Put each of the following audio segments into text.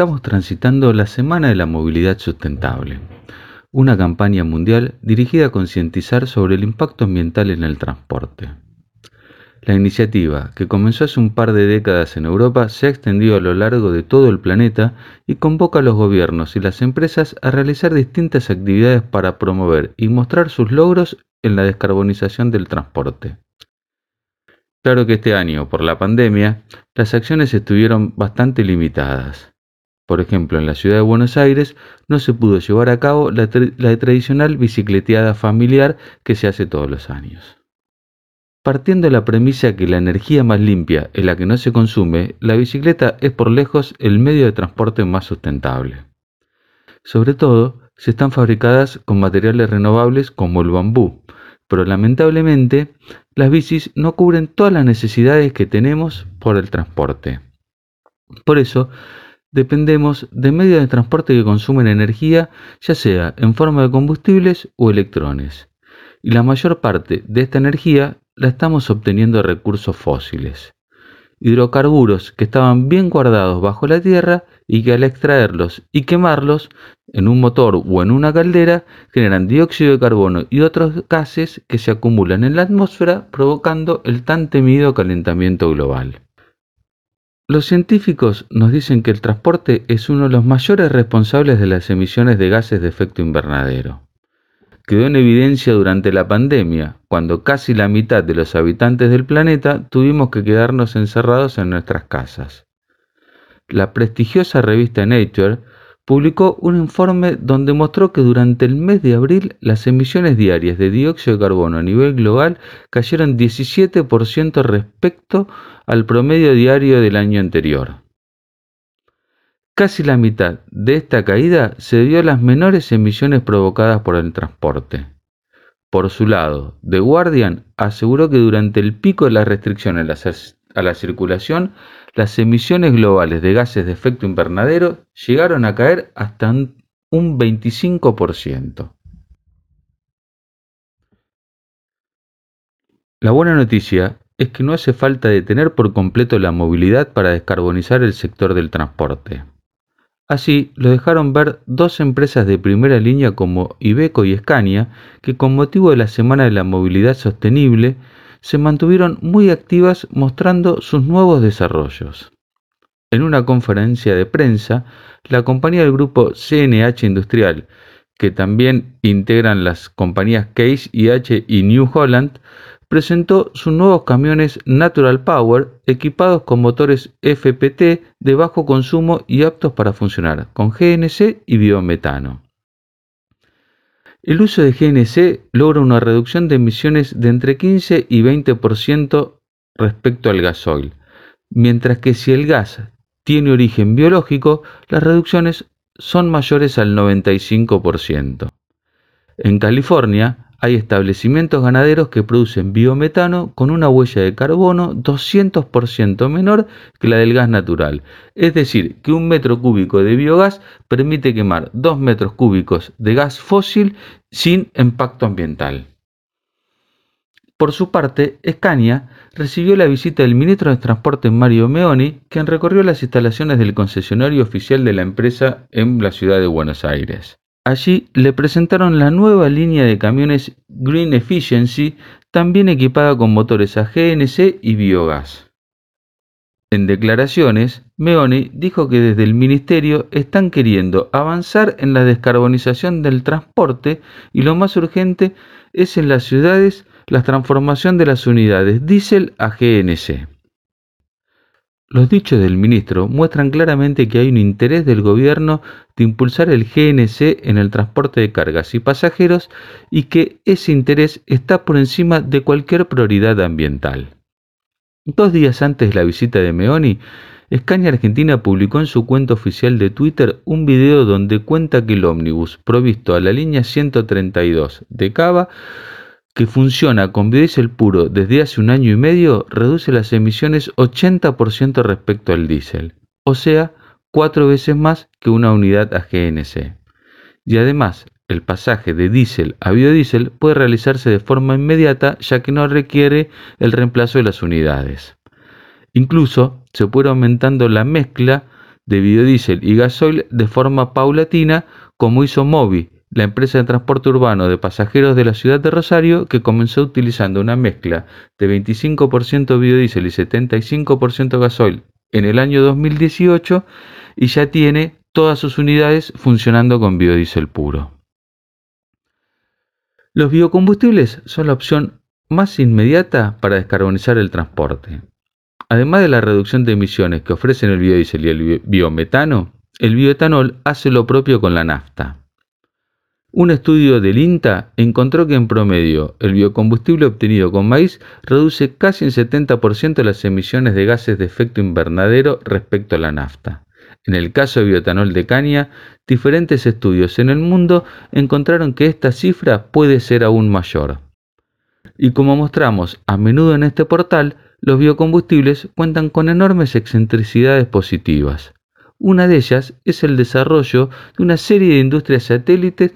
Estamos transitando la Semana de la Movilidad Sustentable, una campaña mundial dirigida a concientizar sobre el impacto ambiental en el transporte. La iniciativa, que comenzó hace un par de décadas en Europa, se ha extendido a lo largo de todo el planeta y convoca a los gobiernos y las empresas a realizar distintas actividades para promover y mostrar sus logros en la descarbonización del transporte. Claro que este año, por la pandemia, las acciones estuvieron bastante limitadas. Por ejemplo, en la ciudad de Buenos Aires no se pudo llevar a cabo la, tradicional bicicleteada familiar que se hace todos los años. Partiendo de la premisa que la energía más limpia es la que no se consume, la bicicleta es por lejos el medio de transporte más sustentable. Sobre todo, se están fabricadas con materiales renovables como el bambú, pero lamentablemente las bicis no cubren todas las necesidades que tenemos por el transporte. Por eso, dependemos de medios de transporte que consumen energía, ya sea en forma de combustibles o electrones. Y la mayor parte de esta energía la estamos obteniendo de recursos fósiles. Hidrocarburos que estaban bien guardados bajo la tierra y que al extraerlos y quemarlos en un motor o en una caldera generan dióxido de carbono y otros gases que se acumulan en la atmósfera provocando el tan temido calentamiento global. Los científicos nos dicen que el transporte es uno de los mayores responsables de las emisiones de gases de efecto invernadero. Quedó en evidencia durante la pandemia, cuando casi la mitad de los habitantes del planeta tuvimos que quedarnos encerrados en nuestras casas. La prestigiosa revista Nature publicó un informe donde mostró que durante el mes de abril las emisiones diarias de dióxido de carbono a nivel global cayeron 17% respecto al promedio diario del año anterior. Casi la mitad de esta caída se debió a las menores emisiones provocadas por el transporte. Por su lado, The Guardian aseguró que durante el pico de las restricciones a la circulación, las emisiones globales de gases de efecto invernadero llegaron a caer hasta un 25%. La buena noticia es que no hace falta detener por completo la movilidad para descarbonizar el sector del transporte. Así lo dejaron ver dos empresas de primera línea como Ibeco y Scania, que con motivo de la Semana de la Movilidad Sostenible se mantuvieron muy activas mostrando sus nuevos desarrollos. En una conferencia de prensa, la compañía del grupo CNH Industrial, que también integran las compañías Case, IH y New Holland, presentó sus nuevos camiones Natural Power equipados con motores FPT de bajo consumo y aptos para funcionar con GNC y biometano. El uso de GNC logra una reducción de emisiones de entre 15 y 20% respecto al gasoil, mientras que si el gas tiene origen biológico, las reducciones son mayores al 95%. En California, hay establecimientos ganaderos que producen biometano con una huella de carbono 200% menor que la del gas natural. Es decir, que un metro cúbico de biogás permite quemar 2 metros cúbicos de gas fósil sin impacto ambiental. Por su parte, Scania recibió la visita del ministro de Transporte Mario Meoni, quien recorrió las instalaciones del concesionario oficial de la empresa en la ciudad de Buenos Aires. Allí le presentaron la nueva línea de camiones Green Efficiency, también equipada con motores a GNC y biogás. En declaraciones, Meoni dijo que desde el ministerio están queriendo avanzar en la descarbonización del transporte y lo más urgente es en las ciudades la transformación de las unidades diésel a GNC. Los dichos del ministro muestran claramente que hay un interés del gobierno de impulsar el GNC en el transporte de cargas y pasajeros y que ese interés está por encima de cualquier prioridad ambiental. Dos días antes de la visita de Meoni, Scania Argentina publicó en su cuenta oficial de Twitter un video donde cuenta que el ómnibus provisto a la línea 132 de Cava que funciona con biodiesel puro desde hace un año y medio reduce las emisiones 80% respecto al diésel, o sea, cuatro veces más que una unidad a. Y además, el pasaje de diésel a biodiesel puede realizarse de forma inmediata ya que no requiere el reemplazo de las unidades. Incluso se puede aumentando la mezcla de biodiesel y gasoil de forma paulatina, como hizo Movi, la empresa de transporte urbano de pasajeros de la ciudad de Rosario, que comenzó utilizando una mezcla de 25% biodiesel y 75% gasoil en el año 2018 y ya tiene todas sus unidades funcionando con biodiesel puro. Los biocombustibles son la opción más inmediata para descarbonizar el transporte. Además de la reducción de emisiones que ofrecen el biodiesel y el biometano, el bioetanol hace lo propio con la nafta. Un estudio del INTA encontró que en promedio el biocombustible obtenido con maíz reduce casi en 70% las emisiones de gases de efecto invernadero respecto a la nafta. En el caso de bioetanol de caña, diferentes estudios en el mundo encontraron que esta cifra puede ser aún mayor. Y como mostramos a menudo en este portal, los biocombustibles cuentan con enormes excentricidades positivas. Una de ellas es el desarrollo de una serie de industrias satélites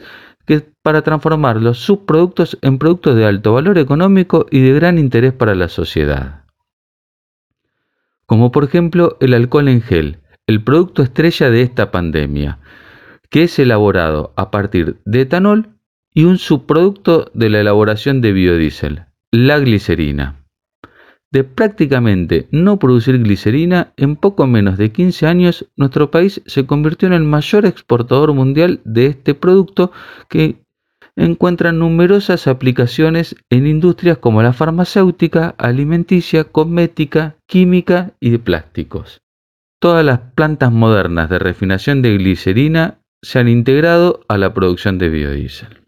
para transformar los subproductos en productos de alto valor económico y de gran interés para la sociedad. Como por ejemplo el alcohol en gel, el producto estrella de esta pandemia, que es elaborado a partir de etanol y un subproducto de la elaboración de biodiesel, la glicerina de prácticamente no producir glicerina, en poco menos de 15 años nuestro país se convirtió en el mayor exportador mundial de este producto que encuentra numerosas aplicaciones en industrias como la farmacéutica, alimenticia, cosmética, química y de plásticos. Todas las plantas modernas de refinación de glicerina se han integrado a la producción de biodiesel.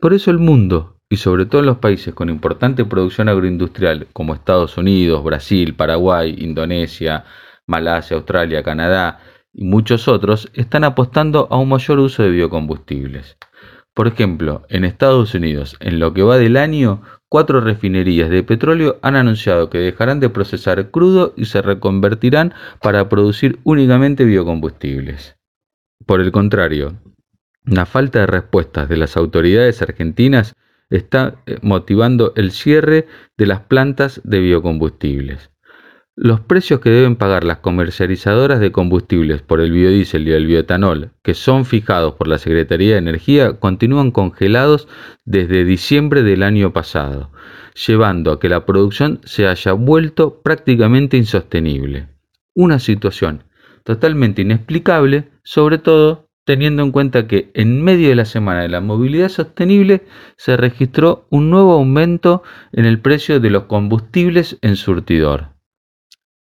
Por eso el mundo, y sobre todo los países con importante producción agroindustrial como Estados Unidos, Brasil, Paraguay, Indonesia, Malasia, Australia, Canadá y muchos otros, están apostando a un mayor uso de biocombustibles. Por ejemplo, en Estados Unidos, en lo que va del año, cuatro refinerías de petróleo han anunciado que dejarán de procesar crudo y se reconvertirán para producir únicamente biocombustibles. Por el contrario, la falta de respuestas de las autoridades argentinas está eh, motivando el cierre de las plantas de biocombustibles. Los precios que deben pagar las comercializadoras de combustibles por el biodiesel y el bioetanol, que son fijados por la Secretaría de Energía, continúan congelados desde diciembre del año pasado, llevando a que la producción se haya vuelto prácticamente insostenible. Una situación totalmente inexplicable, sobre todo teniendo en cuenta que en medio de la Semana de la Movilidad Sostenible se registró un nuevo aumento en el precio de los combustibles en surtidor.